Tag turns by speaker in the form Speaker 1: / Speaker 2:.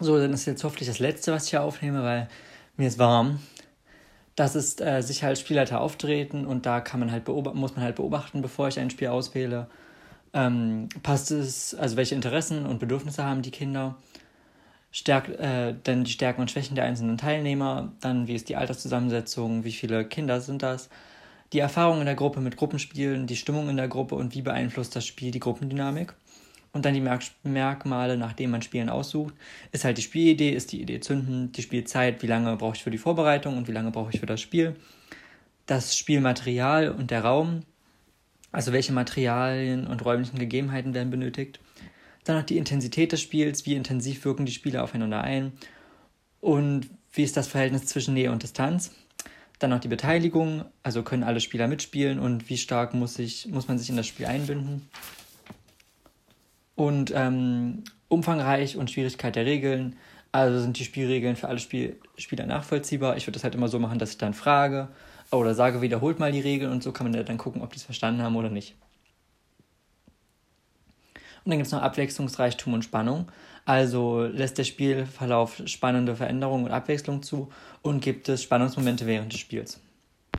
Speaker 1: So, dann ist jetzt hoffentlich das letzte, was ich hier aufnehme, weil mir ist warm. Das ist äh, sich als Spielleiter auftreten und da kann man halt muss man halt beobachten, bevor ich ein Spiel auswähle. Ähm, passt es, also welche Interessen und Bedürfnisse haben die Kinder? Stärk, äh, dann die Stärken und Schwächen der einzelnen Teilnehmer, dann wie ist die Alterszusammensetzung, wie viele Kinder sind das, die Erfahrung in der Gruppe mit Gruppenspielen, die Stimmung in der Gruppe und wie beeinflusst das Spiel die Gruppendynamik. Und dann die Merk Merkmale, nach denen man Spielen aussucht, ist halt die Spielidee, ist die Idee zündend, die Spielzeit, wie lange brauche ich für die Vorbereitung und wie lange brauche ich für das Spiel, das Spielmaterial und der Raum, also welche Materialien und räumlichen Gegebenheiten werden benötigt, dann noch die Intensität des Spiels, wie intensiv wirken die Spieler aufeinander ein und wie ist das Verhältnis zwischen Nähe und Distanz. Dann noch die Beteiligung, also können alle Spieler mitspielen und wie stark muss, ich, muss man sich in das Spiel einbinden. Und ähm, umfangreich und Schwierigkeit der Regeln, also sind die Spielregeln für alle Spiel Spieler nachvollziehbar. Ich würde das halt immer so machen, dass ich dann frage oder sage, wiederholt mal die Regeln und so kann man dann gucken, ob die es verstanden haben oder nicht. Und dann gibt es noch Abwechslungsreichtum und Spannung. Also lässt der Spielverlauf spannende Veränderungen und Abwechslung zu und gibt es Spannungsmomente während des Spiels.